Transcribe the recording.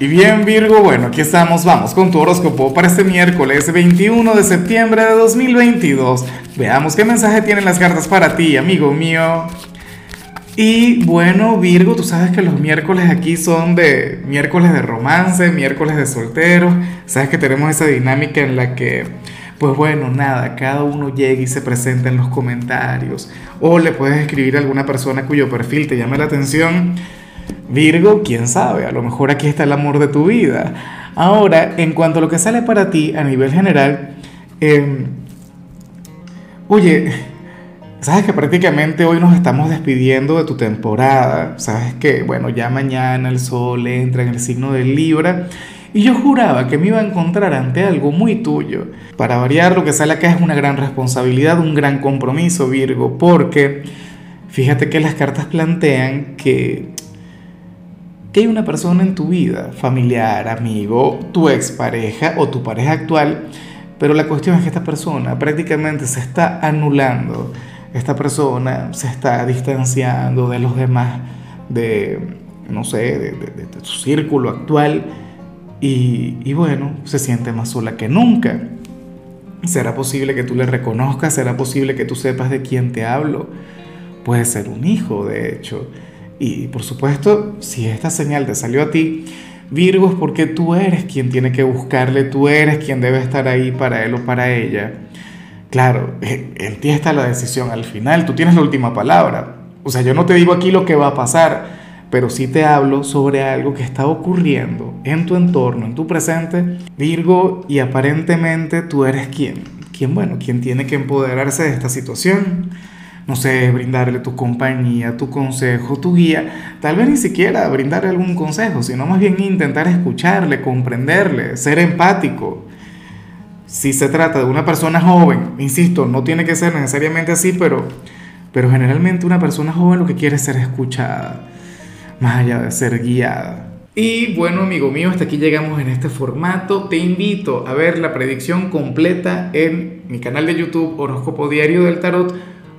Y bien Virgo, bueno, aquí estamos, vamos con tu horóscopo para este miércoles 21 de septiembre de 2022. Veamos qué mensaje tienen las cartas para ti, amigo mío. Y bueno, Virgo, tú sabes que los miércoles aquí son de miércoles de romance, miércoles de solteros. Sabes que tenemos esa dinámica en la que, pues bueno, nada, cada uno llega y se presenta en los comentarios. O le puedes escribir a alguna persona cuyo perfil te llame la atención Virgo, quién sabe, a lo mejor aquí está el amor de tu vida. Ahora, en cuanto a lo que sale para ti a nivel general, em, oye, sabes que prácticamente hoy nos estamos despidiendo de tu temporada, sabes que, bueno, ya mañana el sol entra en el signo del Libra. Y yo juraba que me iba a encontrar ante algo muy tuyo. Para variar, lo que sale acá es una gran responsabilidad, un gran compromiso, Virgo, porque fíjate que las cartas plantean que que hay una persona en tu vida, familiar, amigo, tu expareja o tu pareja actual, pero la cuestión es que esta persona prácticamente se está anulando, esta persona se está distanciando de los demás, de, no sé, de, su círculo actual y, y bueno, se siente más sola que nunca. ¿Será posible que tú le reconozcas? ¿Será posible que tú sepas de quién te hablo? Puede ser un hijo, de hecho. Y por supuesto, si esta señal te salió a ti, Virgo, es porque tú eres quien tiene que buscarle, tú eres quien debe estar ahí para él o para ella. Claro, en ti está la decisión al final, tú tienes la última palabra. O sea, yo no te digo aquí lo que va a pasar, pero sí te hablo sobre algo que está ocurriendo en tu entorno, en tu presente, Virgo, y aparentemente tú eres quien, quien, bueno, quien tiene que empoderarse de esta situación no sé, brindarle tu compañía, tu consejo, tu guía, tal vez ni siquiera brindarle algún consejo, sino más bien intentar escucharle, comprenderle, ser empático. Si se trata de una persona joven, insisto, no tiene que ser necesariamente así, pero, pero generalmente una persona joven lo que quiere es ser escuchada, más allá de ser guiada. Y bueno, amigo mío, hasta aquí llegamos en este formato. Te invito a ver la predicción completa en mi canal de YouTube Horóscopo Diario del Tarot